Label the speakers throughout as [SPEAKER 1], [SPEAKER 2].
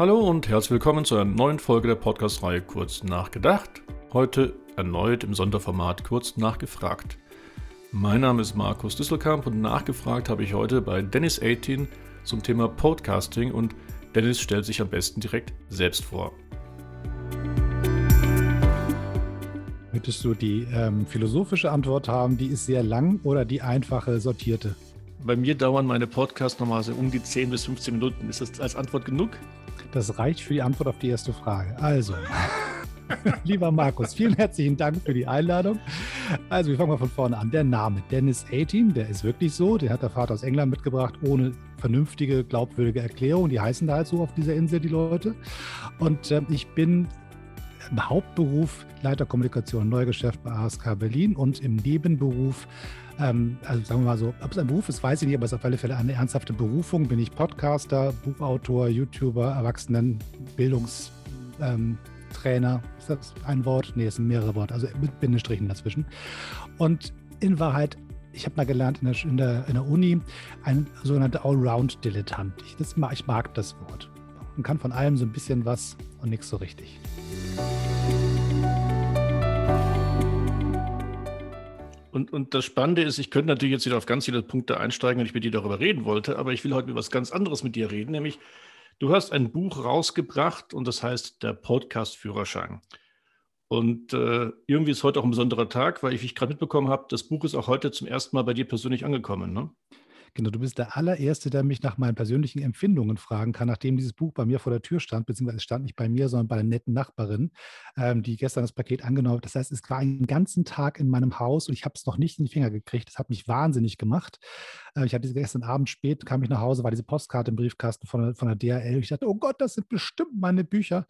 [SPEAKER 1] Hallo und herzlich willkommen zu einer neuen Folge der Podcast-Reihe Kurz nachgedacht. Heute erneut im Sonderformat Kurz nachgefragt. Mein Name ist Markus Disselkamp und nachgefragt habe ich heute bei Dennis 18 zum Thema Podcasting und Dennis stellt sich am besten direkt selbst vor.
[SPEAKER 2] Möchtest du die ähm, philosophische Antwort haben, die ist sehr lang oder die einfache, sortierte?
[SPEAKER 1] Bei mir dauern meine Podcasts normalerweise um die 10 bis 15 Minuten. Ist das als Antwort genug?
[SPEAKER 2] Das reicht für die Antwort auf die erste Frage. Also, lieber Markus, vielen herzlichen Dank für die Einladung. Also, wir fangen mal von vorne an. Der Name Dennis 18, der ist wirklich so. Den hat der Vater aus England mitgebracht, ohne vernünftige, glaubwürdige Erklärung. Die heißen da halt so auf dieser Insel, die Leute. Und äh, ich bin im Hauptberuf Leiter Kommunikation Neugeschäft bei ASK Berlin und im Nebenberuf ähm, also sagen wir mal so, ob es ein Beruf ist, weiß ich nicht, aber es ist auf alle Fälle eine ernsthafte Berufung. Bin ich Podcaster, Buchautor, YouTuber, Erwachsenenbildungstrainer. Ähm, ist das ein Wort? Nee, es sind mehrere Worte, also mit Bindestrichen dazwischen. Und in Wahrheit ich habe mal gelernt in der, in der, in der Uni, ein sogenannter Allround-Dilettant. Ich, ich mag das Wort. Man kann von allem so ein bisschen was und nichts so richtig.
[SPEAKER 1] Und, und das Spannende ist, ich könnte natürlich jetzt wieder auf ganz viele Punkte einsteigen, wenn ich mit dir darüber reden wollte, aber ich will heute über was ganz anderes mit dir reden, nämlich du hast ein Buch rausgebracht und das heißt der Podcast-Führerschein. Und äh, irgendwie ist heute auch ein besonderer Tag, weil ich, ich gerade mitbekommen habe, das Buch ist auch heute zum ersten Mal bei dir persönlich angekommen. Ne?
[SPEAKER 2] Genau, du bist der allererste, der mich nach meinen persönlichen Empfindungen fragen kann, nachdem dieses Buch bei mir vor der Tür stand, beziehungsweise es stand nicht bei mir, sondern bei einer netten Nachbarin, ähm, die gestern das Paket angenommen hat. Das heißt, es war einen ganzen Tag in meinem Haus und ich habe es noch nicht in die Finger gekriegt. Das hat mich wahnsinnig gemacht. Äh, ich hatte gestern Abend spät, kam ich nach Hause, war diese Postkarte im Briefkasten von der, von der DHL. Ich dachte, oh Gott, das sind bestimmt meine Bücher.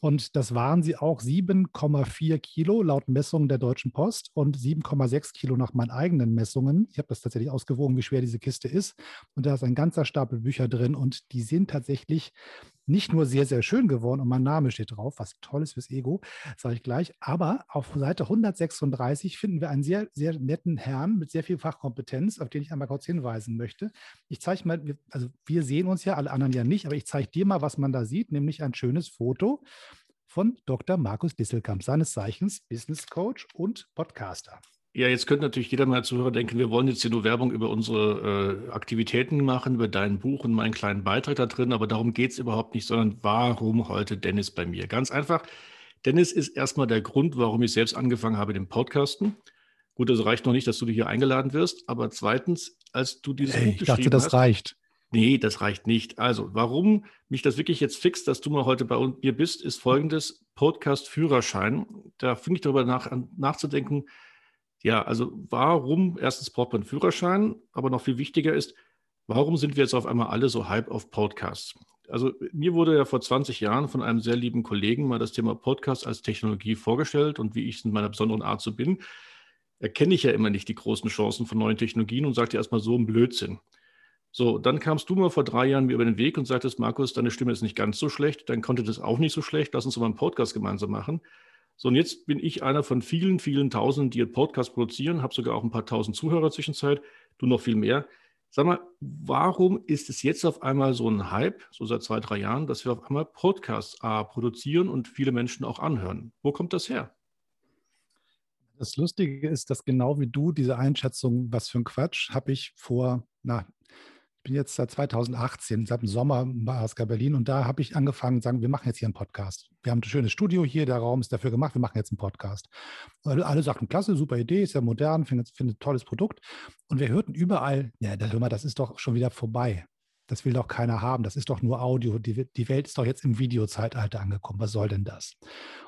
[SPEAKER 2] Und das waren sie auch 7,4 Kilo laut Messungen der Deutschen Post und 7,6 Kilo nach meinen eigenen Messungen. Ich habe das tatsächlich ausgewogen, wie schwer diese Kiste ist. Und da ist ein ganzer Stapel Bücher drin und die sind tatsächlich nicht nur sehr, sehr schön geworden und mein Name steht drauf, was toll ist fürs Ego, sage ich gleich, aber auf Seite 136 finden wir einen sehr, sehr netten Herrn mit sehr viel Fachkompetenz, auf den ich einmal kurz hinweisen möchte. Ich zeige mal, also wir sehen uns ja, alle anderen ja nicht, aber ich zeige dir mal, was man da sieht, nämlich ein schönes Foto von Dr. Markus Disselkamp, seines Zeichens Business Coach und Podcaster.
[SPEAKER 1] Ja, jetzt könnte natürlich jeder mal Zuhörer denken, wir wollen jetzt hier nur Werbung über unsere äh, Aktivitäten machen, über dein Buch und meinen kleinen Beitrag da drin, aber darum geht es überhaupt nicht, sondern warum heute Dennis bei mir? Ganz einfach, Dennis ist erstmal der Grund, warum ich selbst angefangen habe, den Podcasten. Gut, das reicht noch nicht, dass du hier eingeladen wirst, aber zweitens, als du dieses
[SPEAKER 2] hey, Buch ich dachte, das hast, reicht.
[SPEAKER 1] Nee, das reicht nicht. Also, warum mich das wirklich jetzt fixt, dass du mal heute bei mir bist, ist folgendes: Podcast-Führerschein. Da finde ich darüber nach, nachzudenken, ja, also warum, erstens braucht man einen Führerschein, aber noch viel wichtiger ist, warum sind wir jetzt auf einmal alle so hype auf Podcasts? Also mir wurde ja vor 20 Jahren von einem sehr lieben Kollegen mal das Thema Podcast als Technologie vorgestellt und wie ich es in meiner besonderen Art so bin, erkenne ich ja immer nicht die großen Chancen von neuen Technologien und sagte erstmal so ein Blödsinn. So, dann kamst du mal vor drei Jahren mir über den Weg und sagtest, Markus, deine Stimme ist nicht ganz so schlecht, dein Content ist auch nicht so schlecht, lass uns mal einen Podcast gemeinsam machen. So, und jetzt bin ich einer von vielen, vielen Tausenden, die einen Podcast produzieren, habe sogar auch ein paar tausend Zuhörer zwischenzeit, du noch viel mehr. Sag mal, warum ist es jetzt auf einmal so ein Hype, so seit zwei, drei Jahren, dass wir auf einmal Podcasts A, produzieren und viele Menschen auch anhören? Wo kommt das her?
[SPEAKER 2] Das Lustige ist, dass genau wie du diese Einschätzung, was für ein Quatsch, habe ich vor, na, bin jetzt seit 2018, seit dem Sommer bei ASK Berlin und da habe ich angefangen zu sagen, wir machen jetzt hier einen Podcast. Wir haben ein schönes Studio hier, der Raum ist dafür gemacht, wir machen jetzt einen Podcast. Und alle sagten, klasse, super Idee, ist ja modern, finde find ein tolles Produkt. Und wir hörten überall, ja, hör mal, das ist doch schon wieder vorbei. Das will doch keiner haben. Das ist doch nur Audio. Die, die Welt ist doch jetzt im Videozeitalter angekommen. Was soll denn das?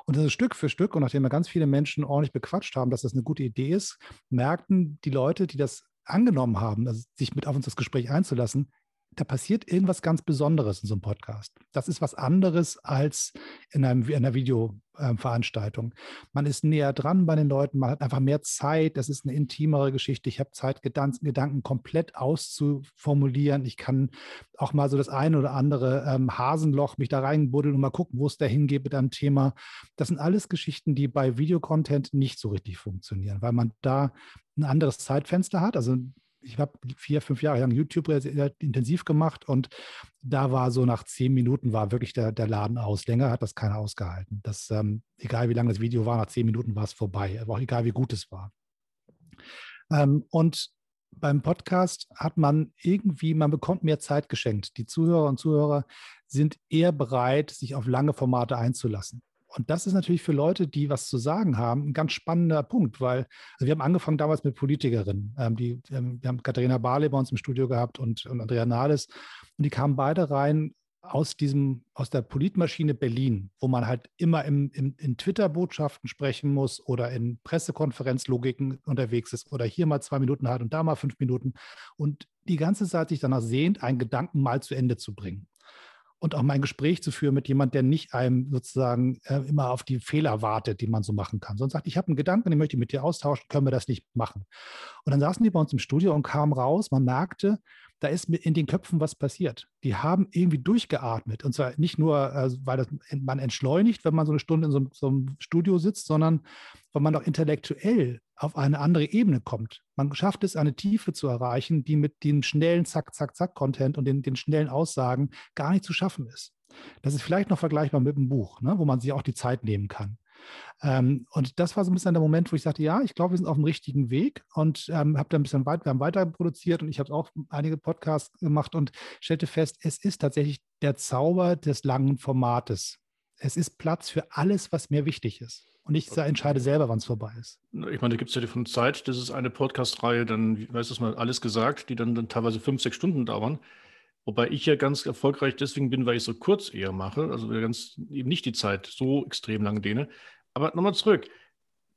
[SPEAKER 2] Und das ist Stück für Stück. Und nachdem wir ganz viele Menschen ordentlich bequatscht haben, dass das eine gute Idee ist, merkten die Leute, die das angenommen haben, also sich mit auf uns das Gespräch einzulassen, da passiert irgendwas ganz Besonderes in so einem Podcast. Das ist was anderes als in, einem, in einer Videoveranstaltung. Man ist näher dran bei den Leuten, man hat einfach mehr Zeit, das ist eine intimere Geschichte. Ich habe Zeit, Gedanken, komplett auszuformulieren. Ich kann auch mal so das eine oder andere ähm, Hasenloch mich da reinbuddeln und mal gucken, wo es da hingeht mit einem Thema. Das sind alles Geschichten, die bei Videocontent nicht so richtig funktionieren, weil man da ein anderes Zeitfenster hat. Also ich habe vier, fünf Jahre lang YouTube sehr intensiv gemacht und da war so nach zehn Minuten war wirklich der, der Laden aus. Länger hat das keiner ausgehalten. Das, ähm, egal wie lang das Video war, nach zehn Minuten war es vorbei. Aber auch egal wie gut es war. Ähm, und beim Podcast hat man irgendwie, man bekommt mehr Zeit geschenkt. Die Zuhörer und Zuhörer sind eher bereit, sich auf lange Formate einzulassen. Und das ist natürlich für Leute, die was zu sagen haben, ein ganz spannender Punkt, weil also wir haben angefangen damals mit Politikerinnen. Ähm, die, ähm, wir haben Katharina Barley bei uns im Studio gehabt und, und Andrea Nahles. Und die kamen beide rein aus diesem, aus der Politmaschine Berlin, wo man halt immer im, im, in Twitter-Botschaften sprechen muss oder in Pressekonferenzlogiken unterwegs ist oder hier mal zwei Minuten hat und da mal fünf Minuten und die ganze Zeit sich danach sehnt, einen Gedanken mal zu Ende zu bringen und auch mal ein Gespräch zu führen mit jemandem, der nicht einem sozusagen äh, immer auf die Fehler wartet, die man so machen kann, sondern sagt, ich habe einen Gedanken, den möchte ich mit dir austauschen, können wir das nicht machen. Und dann saßen die bei uns im Studio und kamen raus, man merkte, da ist in den Köpfen was passiert. Die haben irgendwie durchgeatmet. Und zwar nicht nur, äh, weil das, man entschleunigt, wenn man so eine Stunde in so, so einem Studio sitzt, sondern weil man auch intellektuell auf eine andere Ebene kommt. Man schafft es, eine Tiefe zu erreichen, die mit dem schnellen Zack, Zack, Zack-Content und den, den schnellen Aussagen gar nicht zu schaffen ist. Das ist vielleicht noch vergleichbar mit einem Buch, ne, wo man sich auch die Zeit nehmen kann. Ähm, und das war so ein bisschen der Moment, wo ich sagte, ja, ich glaube, wir sind auf dem richtigen Weg und ähm, habe da ein bisschen weit, wir haben weiter produziert und ich habe auch einige Podcasts gemacht und stellte fest, es ist tatsächlich der Zauber des langen Formates. Es ist Platz für alles, was mir wichtig ist. Und ich entscheide selber, wann es vorbei ist.
[SPEAKER 1] Ich meine, da gibt es ja von Zeit, das ist eine Podcast-Reihe, dann, weißt du mal, alles gesagt, die dann, dann teilweise fünf, sechs Stunden dauern. Wobei ich ja ganz erfolgreich deswegen bin, weil ich so kurz eher mache, also ganz eben nicht die Zeit so extrem lang dehne. Aber nochmal zurück.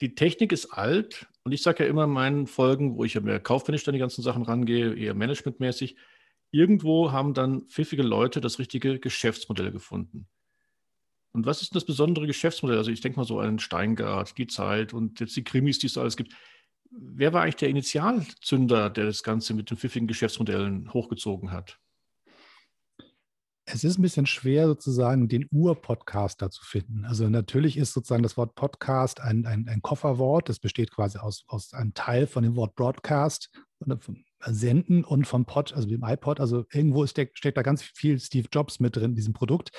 [SPEAKER 1] Die Technik ist alt und ich sage ja immer in meinen Folgen, wo ich ja mehr kaufmännisch an die ganzen Sachen rangehe, eher managementmäßig, irgendwo haben dann pfiffige Leute das richtige Geschäftsmodell gefunden. Und was ist denn das besondere Geschäftsmodell? Also ich denke mal so an Steingart, die Zeit und jetzt die Krimis, die es da alles gibt. Wer war eigentlich der Initialzünder, der das Ganze mit den pfiffigen Geschäftsmodellen hochgezogen hat?
[SPEAKER 2] Es ist ein bisschen schwer, sozusagen den Ur-Podcaster zu finden. Also natürlich ist sozusagen das Wort Podcast ein, ein, ein Kofferwort. Das besteht quasi aus, aus einem Teil von dem Wort Broadcast, Senden und vom Pod, also dem iPod. Also irgendwo ist der, steckt da ganz viel Steve Jobs mit drin, in diesem Produkt.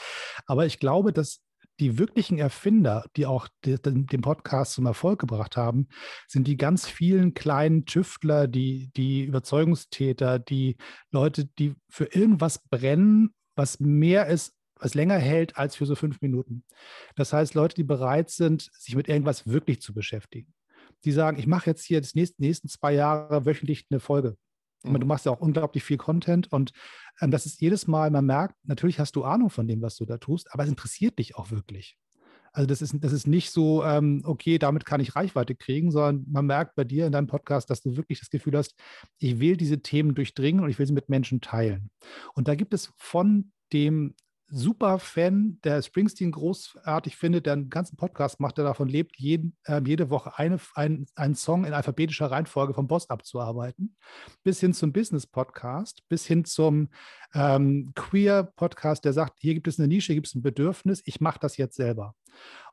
[SPEAKER 2] Aber ich glaube, dass die wirklichen Erfinder, die auch den Podcast zum Erfolg gebracht haben, sind die ganz vielen kleinen Tüftler, die, die Überzeugungstäter, die Leute, die für irgendwas brennen was mehr ist, was länger hält als für so fünf Minuten. Das heißt, Leute, die bereit sind, sich mit irgendwas wirklich zu beschäftigen. Die sagen, ich mache jetzt hier die nächsten, nächsten zwei Jahre wöchentlich eine Folge. Mhm. Du machst ja auch unglaublich viel Content und ähm, das ist jedes Mal, man merkt, natürlich hast du Ahnung von dem, was du da tust, aber es interessiert dich auch wirklich. Also das ist, das ist nicht so, ähm, okay, damit kann ich Reichweite kriegen, sondern man merkt bei dir in deinem Podcast, dass du wirklich das Gefühl hast, ich will diese Themen durchdringen und ich will sie mit Menschen teilen. Und da gibt es von dem super Fan, der Springsteen großartig findet, der einen ganzen Podcast macht, der davon lebt, jeden, äh, jede Woche eine, ein, einen Song in alphabetischer Reihenfolge vom Boss abzuarbeiten, bis hin zum Business-Podcast, bis hin zum ähm, Queer-Podcast, der sagt, hier gibt es eine Nische, hier gibt es ein Bedürfnis, ich mache das jetzt selber.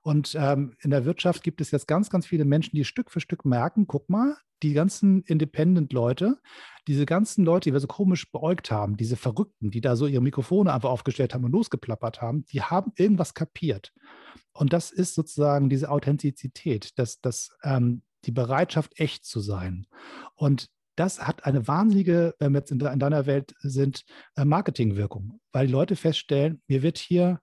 [SPEAKER 2] Und ähm, in der Wirtschaft gibt es jetzt ganz, ganz viele Menschen, die Stück für Stück merken, guck mal, die ganzen Independent-Leute, diese ganzen Leute, die wir so komisch beäugt haben, diese Verrückten, die da so ihre Mikrofone einfach aufgestellt haben und losgeplappert haben, die haben irgendwas kapiert. Und das ist sozusagen diese Authentizität, das, das, ähm, die Bereitschaft, echt zu sein. Und das hat eine wahnsinnige, wenn wir jetzt in, deiner Welt sind, äh, Marketingwirkung, weil die Leute feststellen, mir wird hier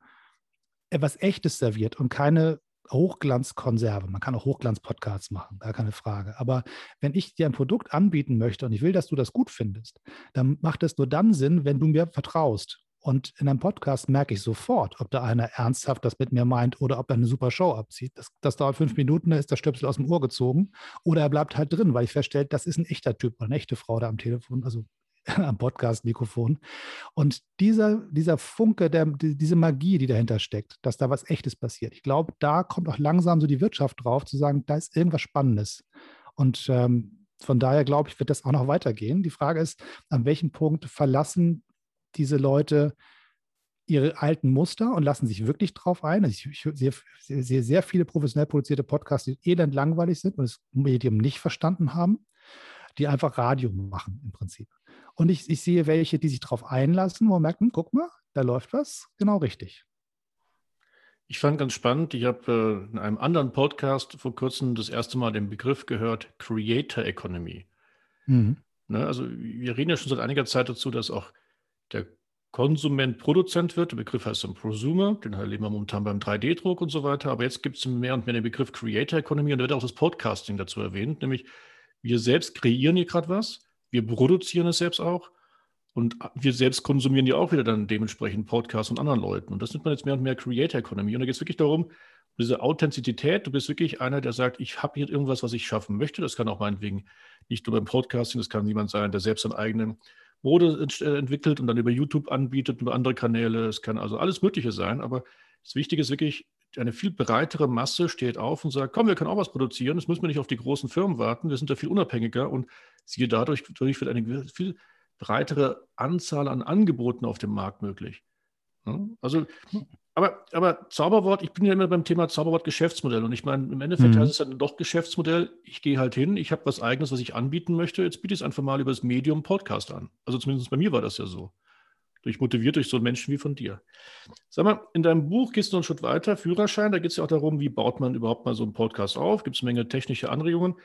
[SPEAKER 2] etwas Echtes serviert und keine Hochglanzkonserve. Man kann auch Hochglanz-Podcasts machen, gar keine Frage. Aber wenn ich dir ein Produkt anbieten möchte und ich will, dass du das gut findest, dann macht es nur dann Sinn, wenn du mir vertraust. Und in einem Podcast merke ich sofort, ob da einer ernsthaft das mit mir meint oder ob er eine super Show abzieht. Das, das dauert fünf Minuten, da ist der Stöpsel aus dem Ohr gezogen. Oder er bleibt halt drin, weil ich feststelle, das ist ein echter Typ oder eine echte Frau da am Telefon, also am Podcast-Mikrofon. Und dieser, dieser Funke, der, diese Magie, die dahinter steckt, dass da was Echtes passiert, ich glaube, da kommt auch langsam so die Wirtschaft drauf, zu sagen, da ist irgendwas Spannendes. Und ähm, von daher glaube ich, wird das auch noch weitergehen. Die Frage ist, an welchem Punkt verlassen diese Leute ihre alten Muster und lassen sich wirklich drauf ein. Also ich, ich sehe, sehe, sehr viele professionell produzierte Podcasts, die elend langweilig sind und das Medium nicht verstanden haben die einfach Radio machen im Prinzip. Und ich, ich sehe welche, die sich darauf einlassen, wo man merkt, hm, guck mal, da läuft was genau richtig.
[SPEAKER 1] Ich fand ganz spannend, ich habe äh, in einem anderen Podcast vor kurzem das erste Mal den Begriff gehört, Creator Economy. Mhm. Ne, also wir reden ja schon seit einiger Zeit dazu, dass auch der Konsument Produzent wird. Der Begriff heißt dann Prosumer, den erleben wir momentan beim 3D-Druck und so weiter. Aber jetzt gibt es mehr und mehr den Begriff Creator Economy und da wird auch das Podcasting dazu erwähnt, nämlich wir selbst kreieren hier gerade was, wir produzieren es selbst auch und wir selbst konsumieren ja auch wieder dann dementsprechend Podcasts und anderen Leuten. Und das nennt man jetzt mehr und mehr Creator Economy. Und da geht es wirklich darum, diese Authentizität, du bist wirklich einer, der sagt, ich habe hier irgendwas, was ich schaffen möchte. Das kann auch meinetwegen nicht nur beim Podcasting, das kann jemand sein, der selbst seinen eigenen Mode äh, entwickelt und dann über YouTube anbietet, über andere Kanäle. Es kann also alles Mögliche sein, aber das Wichtige ist wirklich, eine viel breitere Masse steht auf und sagt, komm, wir können auch was produzieren, das müssen wir nicht auf die großen Firmen warten, wir sind da viel unabhängiger und siehe dadurch, dadurch wird eine viel breitere Anzahl an Angeboten auf dem Markt möglich. Also aber, aber Zauberwort, ich bin ja immer beim Thema Zauberwort Geschäftsmodell. Und ich meine, im Endeffekt mhm. heißt es dann doch Geschäftsmodell, ich gehe halt hin, ich habe was eigenes, was ich anbieten möchte. Jetzt biete ich es einfach mal über das Medium Podcast an. Also zumindest bei mir war das ja so. Durch motiviert durch so einen Menschen wie von dir. Sag mal, in deinem Buch gehst du einen Schritt weiter, Führerschein, da geht es ja auch darum, wie baut man überhaupt mal so einen Podcast auf? Gibt es eine Menge technische Anregungen.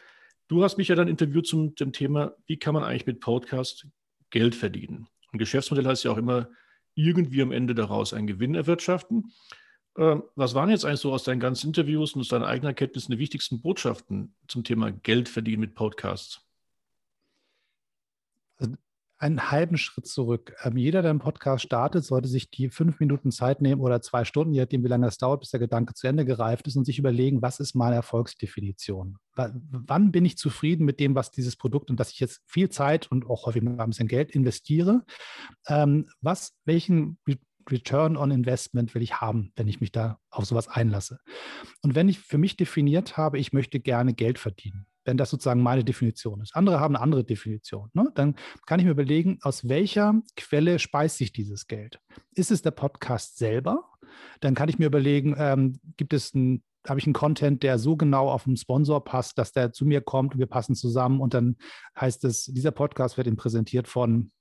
[SPEAKER 1] Du hast mich ja dann interviewt zum dem Thema, wie kann man eigentlich mit Podcast Geld verdienen? Und Geschäftsmodell heißt ja auch immer, irgendwie am Ende daraus einen Gewinn erwirtschaften. Ähm, was waren jetzt eigentlich so aus deinen ganzen Interviews und aus deinen eigenen Erkenntnissen die wichtigsten Botschaften zum Thema Geld verdienen mit Podcasts?
[SPEAKER 2] Einen halben Schritt zurück. Ähm, jeder, der einen Podcast startet, sollte sich die fünf Minuten Zeit nehmen oder zwei Stunden, je nachdem, wie lange es dauert, bis der Gedanke zu Ende gereift ist und sich überlegen, was ist meine Erfolgsdefinition? W wann bin ich zufrieden mit dem, was dieses Produkt und dass ich jetzt viel Zeit und auch häufig ein bisschen Geld investiere? Ähm, was, welchen Return on Investment will ich haben, wenn ich mich da auf sowas einlasse? Und wenn ich für mich definiert habe, ich möchte gerne Geld verdienen, wenn das sozusagen meine Definition ist. Andere haben eine andere Definition. Ne? Dann kann ich mir überlegen, aus welcher Quelle speist sich dieses Geld? Ist es der Podcast selber? Dann kann ich mir überlegen, ähm, gibt es ein habe ich einen Content, der so genau auf den Sponsor passt, dass der zu mir kommt und wir passen zusammen und dann heißt es, dieser Podcast wird ihm präsentiert von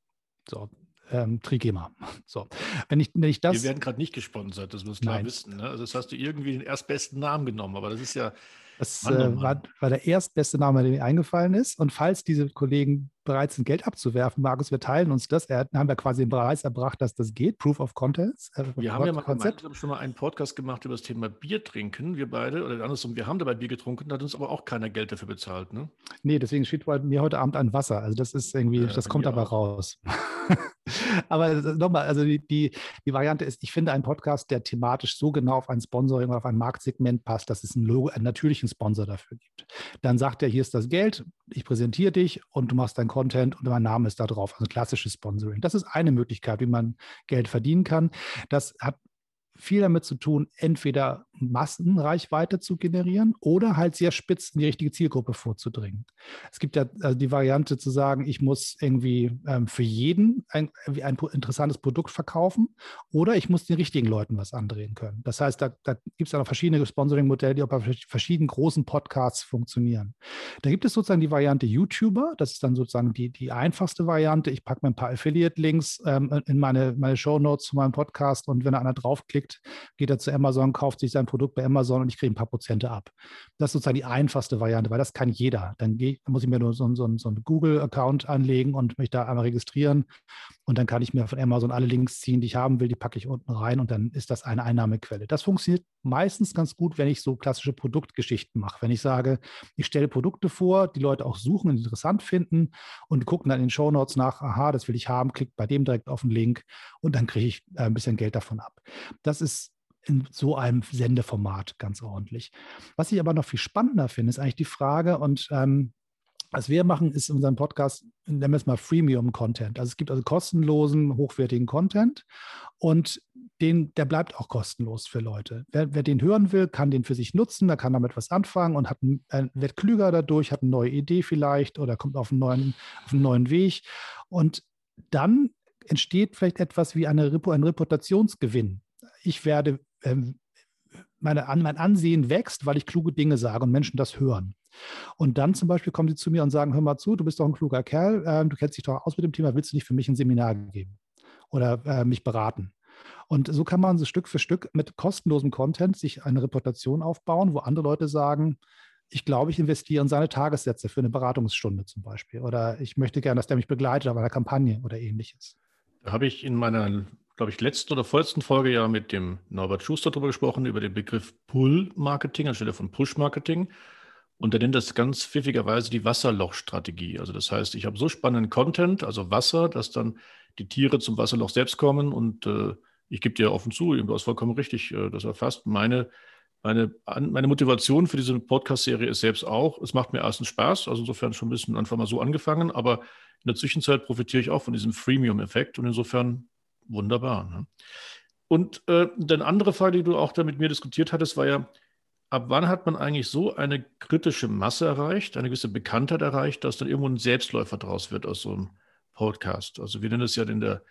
[SPEAKER 2] so, ähm, Trigema. So. Wenn ich, wenn ich das.
[SPEAKER 1] Wir werden gerade nicht gesponsert, das muss klar Nein. wissen. Ne? Also das hast du irgendwie den erstbesten Namen genommen, aber das ist ja
[SPEAKER 2] das äh, war, war, der erstbeste Name, der mir eingefallen ist. Und falls diese Kollegen bereit sind, Geld abzuwerfen, Markus, wir teilen uns das. Er, haben wir quasi den Beweis erbracht, dass das geht. Proof of Contents.
[SPEAKER 1] Äh, wir haben ja mal gemeinsam schon mal einen Podcast gemacht über das Thema Bier trinken, wir beide. Oder andersrum, wir haben dabei Bier getrunken, hat uns aber auch keiner Geld dafür bezahlt. Ne?
[SPEAKER 2] Nee, deswegen steht mir heute Abend ein Wasser. Also das ist irgendwie, äh, das kommt aber auch. raus. Aber nochmal, also die, die, die, Variante ist, ich finde einen Podcast, der thematisch so genau auf ein Sponsoring oder auf ein Marktsegment passt, dass es einen, Logo, einen natürlichen Sponsor dafür gibt. Dann sagt er, hier ist das Geld, ich präsentiere dich und du machst deinen Content und mein Name ist da drauf. Also klassisches Sponsoring. Das ist eine Möglichkeit, wie man Geld verdienen kann. Das hat viel damit zu tun, entweder Massenreichweite zu generieren oder halt sehr spitz in die richtige Zielgruppe vorzudringen. Es gibt ja also die Variante zu sagen, ich muss irgendwie ähm, für jeden ein, ein interessantes Produkt verkaufen oder ich muss den richtigen Leuten was andrehen können. Das heißt, da, da gibt es ja noch verschiedene Sponsoring-Modelle, die auch bei verschiedenen großen Podcasts funktionieren. Da gibt es sozusagen die Variante YouTuber, das ist dann sozusagen die, die einfachste Variante. Ich packe mir ein paar Affiliate-Links ähm, in meine, meine Show Notes zu meinem Podcast und wenn da einer draufklickt, geht er zu Amazon, kauft sich sein ein Produkt bei Amazon und ich kriege ein paar Prozente ab. Das ist sozusagen die einfachste Variante, weil das kann jeder. Dann muss ich mir nur so, so, so einen Google-Account anlegen und mich da einmal registrieren. Und dann kann ich mir von Amazon alle Links ziehen, die ich haben will, die packe ich unten rein und dann ist das eine Einnahmequelle. Das funktioniert meistens ganz gut, wenn ich so klassische Produktgeschichten mache. Wenn ich sage, ich stelle Produkte vor, die Leute auch suchen und interessant finden und gucken dann in den Show Notes nach, aha, das will ich haben, klickt bei dem direkt auf den Link und dann kriege ich äh, ein bisschen Geld davon ab. Das ist in so einem Sendeformat ganz ordentlich. Was ich aber noch viel spannender finde, ist eigentlich die Frage, und ähm, was wir machen, ist in unserem Podcast, nennen wir es mal Freemium-Content. Also es gibt also kostenlosen, hochwertigen Content und den, der bleibt auch kostenlos für Leute. Wer, wer den hören will, kann den für sich nutzen, da kann damit was anfangen und hat, äh, wird klüger dadurch, hat eine neue Idee vielleicht oder kommt auf einen neuen, auf einen neuen Weg. Und dann entsteht vielleicht etwas wie eine, ein Reputationsgewinn. Ich werde ähm, meine, mein Ansehen wächst, weil ich kluge Dinge sage und Menschen das hören. Und dann zum Beispiel kommen sie zu mir und sagen, hör mal zu, du bist doch ein kluger Kerl, äh, du kennst dich doch aus mit dem Thema, willst du nicht für mich ein Seminar geben oder äh, mich beraten? Und so kann man so Stück für Stück mit kostenlosem Content sich eine Reputation aufbauen, wo andere Leute sagen, ich glaube, ich investiere in seine Tagessätze für eine Beratungsstunde zum Beispiel. Oder ich möchte gerne, dass der mich begleitet auf einer Kampagne oder ähnliches.
[SPEAKER 1] Da habe ich in meiner, glaube ich, letzten oder vorletzten Folge ja mit dem Norbert Schuster darüber gesprochen, über den Begriff Pull-Marketing anstelle von Push-Marketing. Und er nennt das ganz pfiffigerweise die Wasserloch-Strategie. Also das heißt, ich habe so spannenden Content, also Wasser, dass dann die Tiere zum Wasserloch selbst kommen. Und äh, ich gebe dir offen zu, du hast vollkommen richtig äh, das erfasst. Meine meine, meine Motivation für diese Podcast-Serie ist selbst auch, es macht mir erstens Spaß, also insofern schon ein bisschen einfach mal so angefangen, aber in der Zwischenzeit profitiere ich auch von diesem Freemium-Effekt und insofern wunderbar. Ne? Und äh, eine andere Frage, die du auch da mit mir diskutiert hattest, war ja, ab wann hat man eigentlich so eine kritische Masse erreicht, eine gewisse Bekanntheit erreicht, dass dann irgendwo ein Selbstläufer draus wird aus so einem Podcast? Also wir nennen es ja in der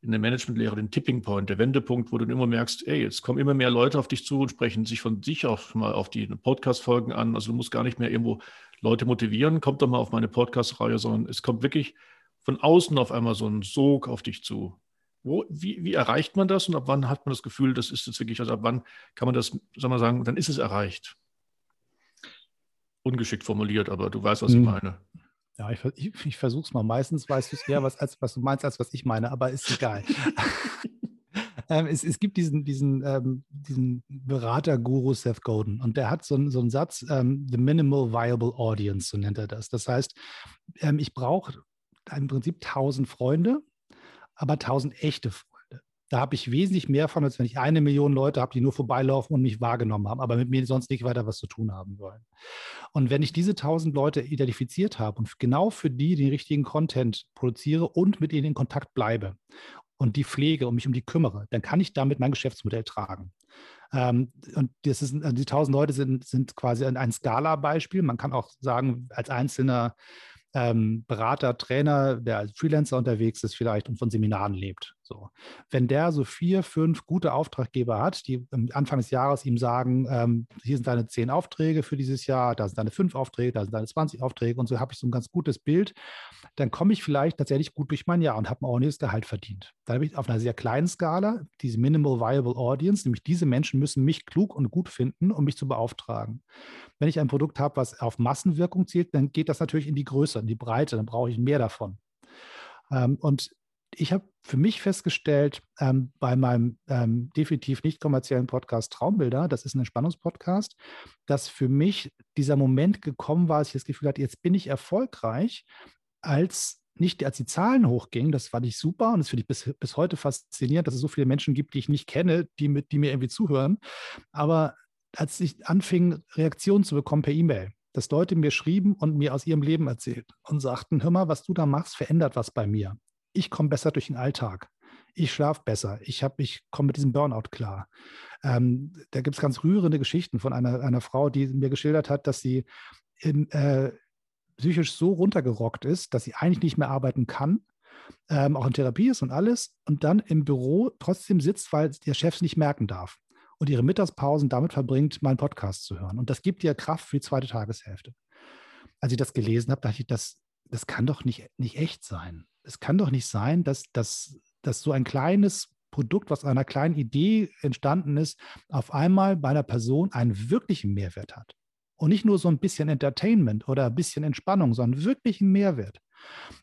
[SPEAKER 1] in der Managementlehre den Tipping Point, der Wendepunkt, wo du immer merkst, ey, jetzt kommen immer mehr Leute auf dich zu und sprechen sich von sich auch mal auf die Podcast-Folgen an. Also du musst gar nicht mehr irgendwo Leute motivieren, kommt doch mal auf meine Podcast-Reihe, sondern es kommt wirklich von außen auf einmal so ein Sog auf dich zu. Wo, wie, wie, erreicht man das und ab wann hat man das Gefühl, das ist jetzt wirklich, also ab wann kann man das, sagen wir sagen, dann ist es erreicht? Ungeschickt formuliert, aber du weißt, was hm. ich meine.
[SPEAKER 2] Ja, ich, ich, ich versuche es mal. Meistens weißt du es eher, was, als, was du meinst, als was ich meine, aber ist egal. ähm, es, es, gibt diesen, diesen, ähm, diesen Berater-Guru Seth Godin und der hat so, so einen Satz, ähm, The Minimal Viable Audience, so nennt er das. Das heißt, ähm, ich brauche im Prinzip tausend Freunde, aber tausend echte Freunde. Da habe ich wesentlich mehr von, als wenn ich eine Million Leute habe, die nur vorbeilaufen und mich wahrgenommen haben, aber mit mir sonst nicht weiter was zu tun haben wollen. Und wenn ich diese tausend Leute identifiziert habe und genau für die den richtigen Content produziere und mit ihnen in Kontakt bleibe und die pflege und mich um die kümmere, dann kann ich damit mein Geschäftsmodell tragen. Ähm, und das ist, die tausend Leute sind, sind quasi ein Skala-Beispiel. Man kann auch sagen, als einzelner ähm, Berater, Trainer, der als Freelancer unterwegs ist vielleicht und von Seminaren lebt. So. Wenn der so vier, fünf gute Auftraggeber hat, die am Anfang des Jahres ihm sagen, ähm, hier sind deine zehn Aufträge für dieses Jahr, da sind deine fünf Aufträge, da sind deine 20 Aufträge und so habe ich so ein ganz gutes Bild, dann komme ich vielleicht tatsächlich gut durch mein Jahr und habe ein ordentliches Gehalt verdient. Dann habe ich auf einer sehr kleinen Skala diese Minimal Viable Audience, nämlich diese Menschen müssen mich klug und gut finden, um mich zu beauftragen. Wenn ich ein Produkt habe, was auf Massenwirkung zielt, dann geht das natürlich in die Größe, in die Breite, dann brauche ich mehr davon. Ähm, und ich habe für mich festgestellt, ähm, bei meinem ähm, definitiv nicht kommerziellen Podcast Traumbilder, das ist ein Entspannungspodcast, dass für mich dieser Moment gekommen war, dass ich das Gefühl hatte, jetzt bin ich erfolgreich, als nicht als die Zahlen hochgingen, das fand ich super und das finde ich bis, bis heute faszinierend, dass es so viele Menschen gibt, die ich nicht kenne, die, mit, die mir irgendwie zuhören. Aber als ich anfing, Reaktionen zu bekommen per E-Mail, dass Leute mir schrieben und mir aus ihrem Leben erzählt und sagten, hör mal, was du da machst, verändert was bei mir ich komme besser durch den Alltag. Ich schlafe besser. Ich, ich komme mit diesem Burnout klar. Ähm, da gibt es ganz rührende Geschichten von einer, einer Frau, die mir geschildert hat, dass sie in, äh, psychisch so runtergerockt ist, dass sie eigentlich nicht mehr arbeiten kann, ähm, auch in Therapie ist und alles, und dann im Büro trotzdem sitzt, weil der Chef es nicht merken darf und ihre Mittagspausen damit verbringt, meinen Podcast zu hören. Und das gibt ihr Kraft für die zweite Tageshälfte. Als ich das gelesen habe, dachte ich, das, das kann doch nicht, nicht echt sein es kann doch nicht sein, dass, dass, dass so ein kleines Produkt, was einer kleinen Idee entstanden ist, auf einmal bei einer Person einen wirklichen Mehrwert hat. Und nicht nur so ein bisschen Entertainment oder ein bisschen Entspannung, sondern wirklich einen Mehrwert.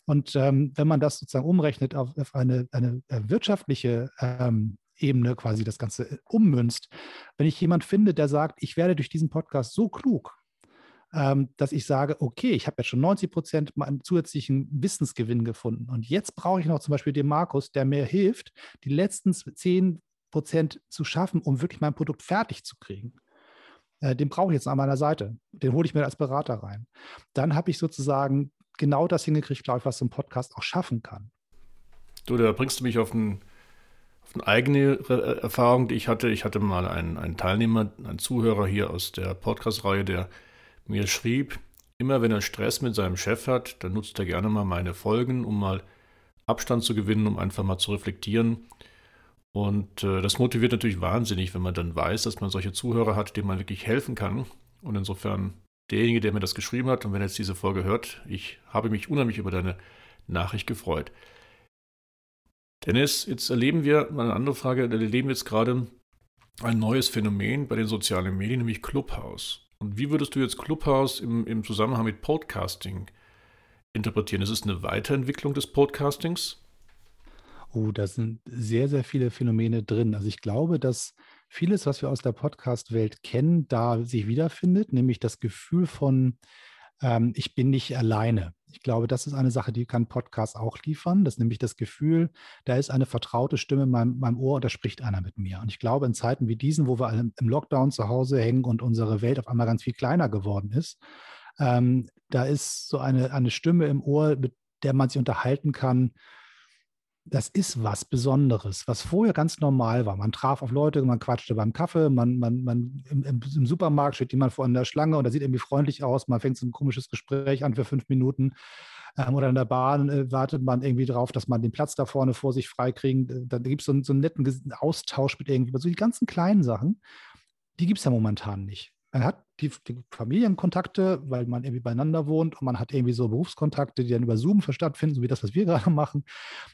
[SPEAKER 2] Und ähm, wenn man das sozusagen umrechnet auf, auf eine, eine äh, wirtschaftliche ähm, Ebene quasi das Ganze äh, ummünzt, wenn ich jemand finde, der sagt, ich werde durch diesen Podcast so klug, dass ich sage, okay, ich habe jetzt schon 90 Prozent einen zusätzlichen Wissensgewinn gefunden. Und jetzt brauche ich noch zum Beispiel den Markus, der mir hilft, die letzten 10 Prozent zu schaffen, um wirklich mein Produkt fertig zu kriegen. Äh, den brauche ich jetzt an meiner Seite. Den hole ich mir als Berater rein. Dann habe ich sozusagen genau das hingekriegt, glaube ich, was so ein Podcast auch schaffen kann.
[SPEAKER 1] Du, da bringst du mich auf, ein, eine eigene Erfahrung, die ich hatte. Ich hatte mal einen, einen Teilnehmer, einen Zuhörer hier aus der Podcast-Reihe, der mir schrieb, immer wenn er Stress mit seinem Chef hat, dann nutzt er gerne mal meine Folgen, um mal Abstand zu gewinnen, um einfach mal zu reflektieren. Und äh, das motiviert natürlich wahnsinnig, wenn man dann weiß, dass man solche Zuhörer hat, denen man wirklich helfen kann. Und insofern derjenige, der mir das geschrieben hat. Und wenn er jetzt diese Folge hört, ich habe mich unheimlich über deine Nachricht gefreut. Dennis, jetzt erleben wir, eine andere Frage, erleben wir jetzt gerade ein neues Phänomen bei den sozialen Medien, nämlich Clubhouse. Und wie würdest du jetzt Clubhouse im, im Zusammenhang mit Podcasting interpretieren? Ist es eine Weiterentwicklung des Podcastings?
[SPEAKER 2] Oh, da sind sehr, sehr viele Phänomene drin. Also ich glaube, dass vieles, was wir aus der Podcast-Welt kennen, da sich wiederfindet, nämlich das Gefühl von, ähm, ich bin nicht alleine. Ich glaube, das ist eine Sache, die kann Podcast auch liefern. Das ist nämlich das Gefühl, da ist eine vertraute Stimme in meinem, meinem Ohr und da spricht einer mit mir. Und ich glaube, in Zeiten wie diesen, wo wir im Lockdown zu Hause hängen und unsere Welt auf einmal ganz viel kleiner geworden ist, ähm, da ist so eine, eine Stimme im Ohr, mit der man sich unterhalten kann, das ist was Besonderes, was vorher ganz normal war. Man traf auf Leute, man quatschte beim Kaffee, man, man, man im, im, Supermarkt steht jemand vor einer Schlange und da sieht irgendwie freundlich aus, man fängt so ein komisches Gespräch an für fünf Minuten. Ähm, oder in der Bahn äh, wartet man irgendwie drauf, dass man den Platz da vorne vor sich freikriegt. Äh, da gibt es so, so einen netten Austausch mit irgendwie, so die ganzen kleinen Sachen, die gibt es ja momentan nicht. Man hat die, die, Familienkontakte, weil man irgendwie beieinander wohnt und man hat irgendwie so Berufskontakte, die dann über Zoom stattfinden, so wie das, was wir gerade machen.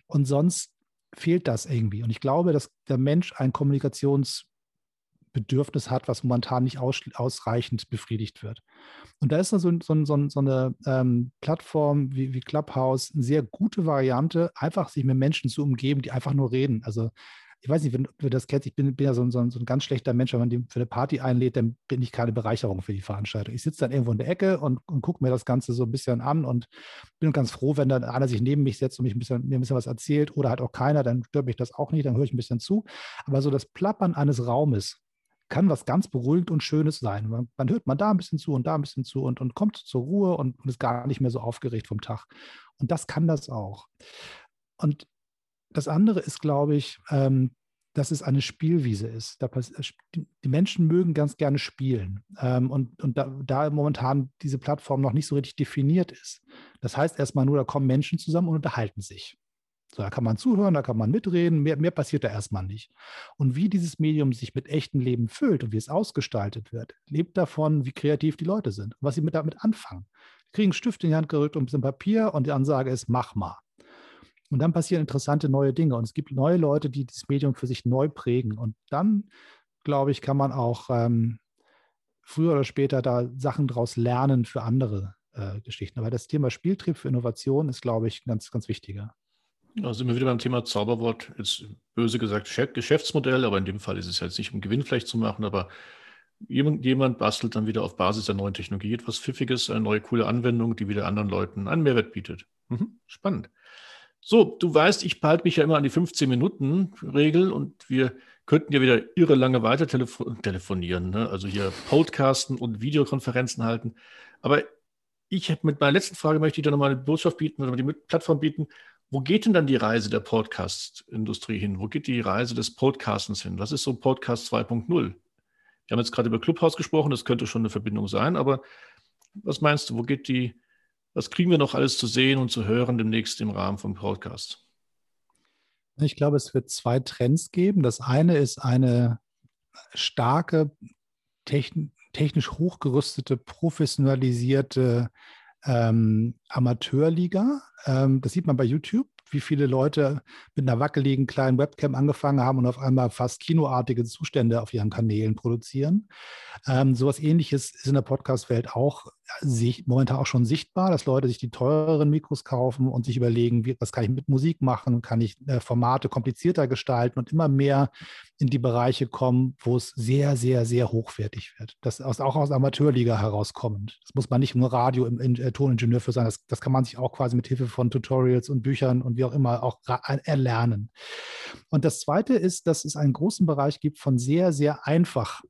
[SPEAKER 2] Und sonst fehlt das irgendwie. Und ich glaube, dass der Mensch ein Kommunikationsbedürfnis hat, was momentan nicht aus, ausreichend befriedigt wird. Und da ist so, so, so, so eine ähm, Plattform wie, wie Clubhouse eine sehr gute Variante, einfach sich mit Menschen zu umgeben, die einfach nur reden. Also ich weiß nicht, wenn du das kennst, ich bin, bin ja so, so, so, ein ganz schlechter Mensch, wenn man den für eine Party einlädt, dann bin ich keine Bereicherung für die Veranstaltung. Ich sitze dann irgendwo in der Ecke und, und gucke mir das Ganze so ein bisschen an und bin ganz froh, wenn dann einer sich neben mich setzt und mich ein bisschen, mir ein bisschen was erzählt oder halt auch keiner, dann stört mich das auch nicht, dann höre ich ein bisschen zu. Aber so das Plappern eines Raumes kann was ganz beruhigend und Schönes sein. Man, man, hört man da ein bisschen zu und da ein bisschen zu und, und kommt zur Ruhe und, und ist gar nicht mehr so aufgeregt vom Tag. Und das kann das auch. Und das andere ist, glaube ich, ähm, dass es eine Spielwiese ist. Da, die Menschen mögen ganz gerne spielen. Ähm, und und da, da, momentan diese Plattform noch nicht so richtig definiert ist. Das heißt erstmal nur, da kommen Menschen zusammen und unterhalten sich. So, da kann man zuhören, da kann man mitreden, mehr, mehr passiert da erstmal nicht. Und wie dieses Medium sich mit echtem Leben füllt und wie es ausgestaltet wird, lebt davon, wie kreativ die Leute sind und was sie mit, damit anfangen. Die kriegen einen Stift in die Hand gerückt und ein bisschen Papier und die Ansage ist, mach mal. Und dann passieren interessante neue Dinge. Und es gibt neue Leute, die das Medium für sich neu prägen. Und dann, glaube ich, kann man auch ähm, früher oder später da Sachen daraus lernen für andere äh, Geschichten. Aber das Thema Spieltrieb für Innovation ist, glaube ich, ganz, ganz wichtiger.
[SPEAKER 1] Da sind wir wieder beim Thema Zauberwort. Jetzt böse gesagt Geschäftsmodell, aber in dem Fall ist es jetzt nicht um Gewinn vielleicht zu machen, aber jemand, jemand bastelt dann wieder auf Basis der neuen Technologie etwas Pfiffiges, eine neue coole Anwendung, die wieder anderen Leuten einen Mehrwert bietet. Mhm, spannend. So, du weißt, ich behalte mich ja immer an die 15-Minuten-Regel und wir könnten ja wieder irre lange weiter telefo telefonieren, ne? also hier Podcasten und Videokonferenzen halten. Aber ich habe mit meiner letzten Frage möchte ich dir nochmal eine Botschaft bieten oder die Plattform bieten. Wo geht denn dann die Reise der Podcast-Industrie hin? Wo geht die Reise des Podcastens hin? Was ist so Podcast 2.0? Wir haben jetzt gerade über Clubhouse gesprochen, das könnte schon eine Verbindung sein, aber was meinst du, wo geht die was kriegen wir noch alles zu sehen und zu hören demnächst im Rahmen vom Podcast?
[SPEAKER 2] Ich glaube, es wird zwei Trends geben. Das eine ist eine starke, technisch hochgerüstete, professionalisierte ähm, Amateurliga. Ähm, das sieht man bei YouTube wie viele Leute mit einer wackeligen kleinen Webcam angefangen haben und auf einmal fast kinoartige Zustände auf ihren Kanälen produzieren. Ähm, sowas ähnliches ist in der Podcast-Welt auch sich, momentan auch schon sichtbar, dass Leute sich die teureren Mikros kaufen und sich überlegen, wie, was kann ich mit Musik machen, kann ich äh, Formate komplizierter gestalten und immer mehr in die Bereiche kommen, wo es sehr, sehr, sehr hochwertig wird. Das ist auch aus Amateurliga herauskommend. Das muss man nicht nur Radio im, im äh, Toningenieur für sein, das, das kann man sich auch quasi mit Hilfe von Tutorials und Büchern und wie auch immer auch erlernen. Und das Zweite ist, dass es einen großen Bereich gibt von sehr, sehr einfach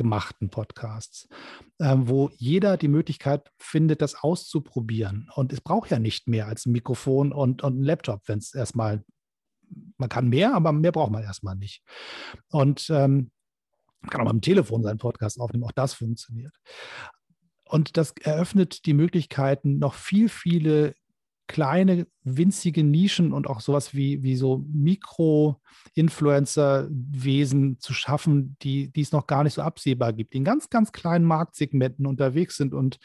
[SPEAKER 2] gemachten Podcasts, äh, wo jeder die Möglichkeit findet, das auszuprobieren. Und es braucht ja nicht mehr als ein Mikrofon und, und ein Laptop, wenn es erstmal, man kann mehr, aber mehr braucht man erstmal nicht. Und ähm, kann auch mal am Telefon seinen Podcast aufnehmen, auch das funktioniert. Und das eröffnet die Möglichkeiten, noch viel, viele kleine, winzige Nischen und auch sowas wie, wie so Mikro-Influencer-Wesen zu schaffen, die, die es noch gar nicht so absehbar gibt, die in ganz, ganz kleinen Marktsegmenten unterwegs sind und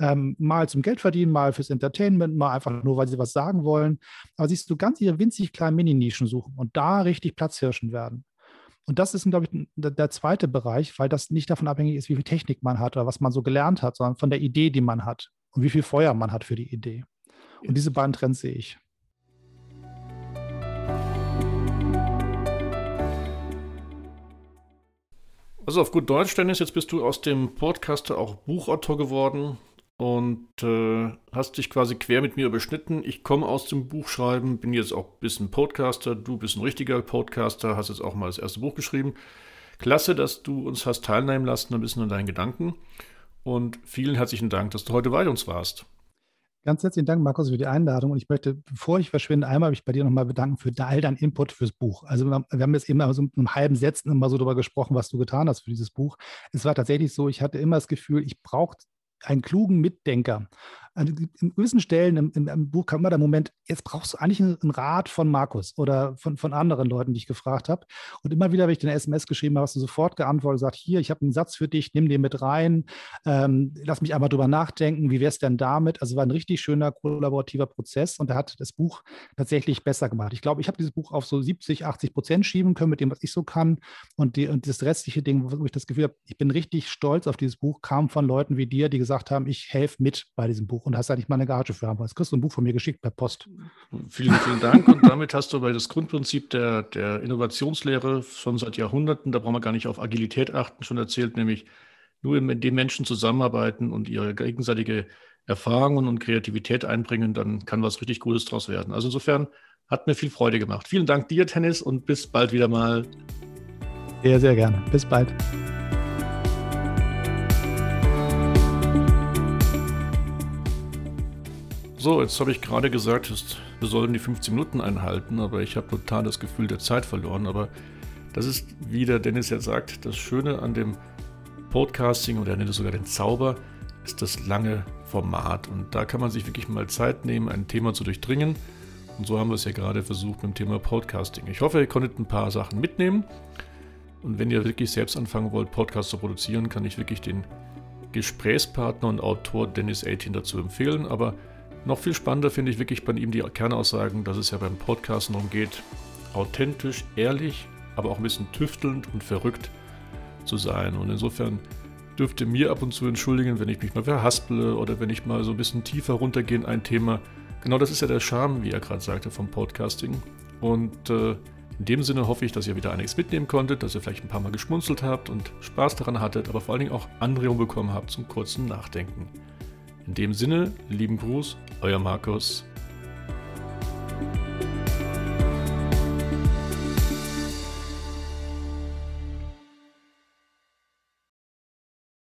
[SPEAKER 2] ähm, mal zum Geld verdienen, mal fürs Entertainment, mal einfach nur, weil sie was sagen wollen. Aber siehst du, ganz ihre winzig kleinen Mini-Nischen suchen und da richtig Platzhirschen werden. Und das ist, glaube ich, der zweite Bereich, weil das nicht davon abhängig ist, wie viel Technik man hat oder was man so gelernt hat, sondern von der Idee, die man hat und wie viel Feuer man hat für die Idee. Und diese beiden Trends sehe ich.
[SPEAKER 1] Also auf gut Deutsch, Dennis, jetzt bist du aus dem Podcaster auch Buchautor geworden und äh, hast dich quasi quer mit mir überschnitten. Ich komme aus dem Buchschreiben, bin jetzt auch ein bisschen Podcaster, du bist ein richtiger Podcaster, hast jetzt auch mal das erste Buch geschrieben. Klasse, dass du uns hast teilnehmen lassen, ein bisschen an deinen Gedanken. Und vielen herzlichen Dank, dass du heute bei uns warst.
[SPEAKER 2] Ganz herzlichen Dank, Markus, für die Einladung. Und ich möchte, bevor ich verschwinde, einmal mich bei dir nochmal bedanken für all deinen Input fürs Buch. Also wir haben jetzt eben so mit einem halben Sätzen immer so darüber gesprochen, was du getan hast für dieses Buch. Es war tatsächlich so, ich hatte immer das Gefühl, ich brauche einen klugen Mitdenker. An gewissen Stellen im, im, im, Buch kam immer der Moment, jetzt brauchst du eigentlich einen, Rat von Markus oder von, von anderen Leuten, die ich gefragt habe. Und immer wieder, wenn ich eine SMS geschrieben habe, hast du sofort geantwortet und gesagt, hier, ich habe einen Satz für dich, nimm den mit rein, ähm, lass mich einmal drüber nachdenken, wie wäre es denn damit? Also war ein richtig schöner kollaborativer Prozess und er hat das Buch tatsächlich besser gemacht. Ich glaube, ich habe dieses Buch auf so 70, 80 Prozent schieben können mit dem, was ich so kann. Und, die, und das restliche Ding, wo ich das Gefühl habe, ich bin richtig stolz auf dieses Buch, kam von Leuten wie dir, die gesagt haben, ich helfe mit bei diesem Buch und hast da nicht mal eine Gage für haben. Jetzt kriegst du ein Buch von mir geschickt per Post.
[SPEAKER 1] Vielen, vielen Dank. Und damit hast du bei das Grundprinzip der, der Innovationslehre schon seit Jahrhunderten, da brauchen wir gar nicht auf Agilität achten, schon erzählt, nämlich nur mit den Menschen zusammenarbeiten und ihre gegenseitige Erfahrungen und Kreativität einbringen, dann kann was richtig Gutes daraus werden. Also insofern hat mir viel Freude gemacht. Vielen Dank dir, Tennis, und bis bald wieder mal.
[SPEAKER 2] Sehr, sehr gerne. Bis bald.
[SPEAKER 1] So, jetzt habe ich gerade gesagt, wir sollen die 15 Minuten einhalten, aber ich habe total das Gefühl der Zeit verloren. Aber das ist, wie der Dennis jetzt sagt, das Schöne an dem Podcasting oder er nennt es sogar den Zauber, ist das lange Format. Und da kann man sich wirklich mal Zeit nehmen, ein Thema zu durchdringen. Und so haben wir es ja gerade versucht mit dem Thema Podcasting. Ich hoffe, ihr konntet ein paar Sachen mitnehmen. Und wenn ihr wirklich selbst anfangen wollt, Podcasts zu produzieren, kann ich wirklich den Gesprächspartner und Autor Dennis 18 dazu empfehlen. Aber noch viel spannender finde ich wirklich bei ihm die Kernaussagen, dass es ja beim Podcast darum geht, authentisch, ehrlich, aber auch ein bisschen tüftelnd und verrückt zu sein. Und insofern dürfte mir ab und zu entschuldigen, wenn ich mich mal verhaspele oder wenn ich mal so ein bisschen tiefer runtergehe in ein Thema. Genau das ist ja der Charme, wie er gerade sagte, vom Podcasting. Und äh, in dem Sinne hoffe ich, dass ihr wieder einiges mitnehmen konntet, dass ihr vielleicht ein paar Mal geschmunzelt habt und Spaß daran hattet, aber vor allen Dingen auch Anregungen bekommen habt zum kurzen Nachdenken. In dem Sinne, lieben Gruß, euer Markus.